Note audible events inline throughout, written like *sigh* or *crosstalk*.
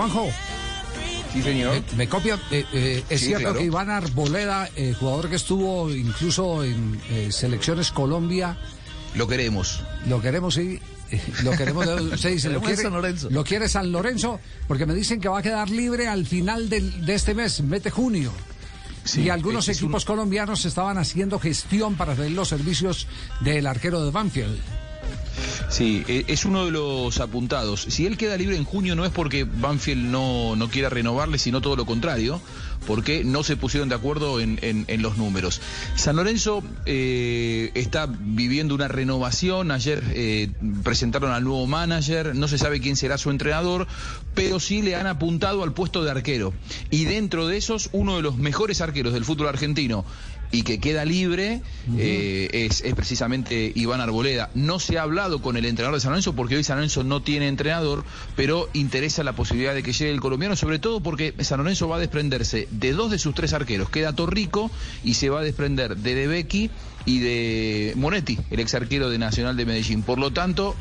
Juanjo. Sí, señor. Me, copia, eh, eh, es cierto que Iván Arboleda, eh, jugador que estuvo incluso en selecciones Colombia. Lo queremos. Lo queremos, sí. Lo queremos, *laughs* usted dice, lo quiere, San Lorenzo. lo quiere San Lorenzo, porque me dicen que va a quedar libre al final de este mes, mete junio. y algunos equipos colombianos estaban haciendo gestión para hacer los servicios del arquero de Banfield. Sí, e, es uno de los apuntados. Si él queda libre en junio no es porque Banfield no, no quiera renovarle, sino todo lo contrario, porque no se pusieron de acuerdo en, los números. San Lorenzo eh, está viviendo una renovación, ayer eh, presentaron al nuevo manager, no se sabe quién será su entrenador, pero sí le han apuntado al puesto de arquero. Y dentro de esos, uno de los mejores arqueros del fútbol argentino y que queda libre eh, es, precisamente Iván Arboleda. No se ha hablado con el entrenador de San Lorenzo porque hoy San Lorenzo no tiene entrenador, pero interesa la posibilidad de que llegue el colombiano, sobre todo porque San Lorenzo va a desprenderse de dos de sus tres arqueros. Queda Torrico y se va a desprender de Debecki y de Monetti, el ex arquero de Nacional de Medellín. Por lo tanto,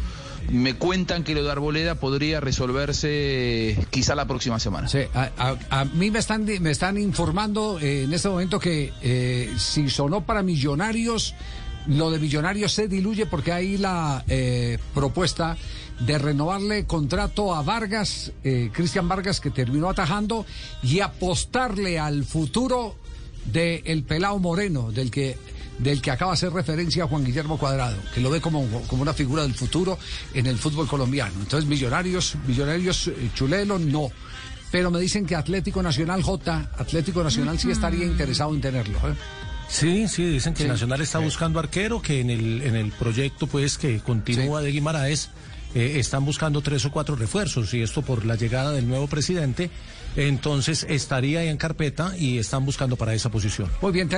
me cuentan que lo de Arboleda podría resolverse quizá la próxima semana. Sí, a, mí me están, me están informando eh, en este momento que eh, si sonó para Millonarios, lo de Millonarios se diluye porque hay la eh, propuesta de renovarle contrato a Vargas, Cristian Vargas, que terminó atajando, y apostarle al futuro del el Pelao Moreno, del que del que acaba de hacer referencia Juan Guillermo Cuadrado, que lo ve como, como una figura del futuro en el fútbol colombiano. Entonces, Millonarios, Millonarios eh, Chulelo, no. Pero me dicen que Atlético Nacional J, Atlético Nacional sí estaría interesado en tenerlo. ¿eh? Sí, sí, dicen que Nacional está buscando arquero, que en el, en el proyecto pues que continúa de Guimaraes eh, están buscando tres o cuatro refuerzos y esto por la llegada del nuevo presidente, entonces estaría en carpeta y están buscando para esa posición. Muy bien,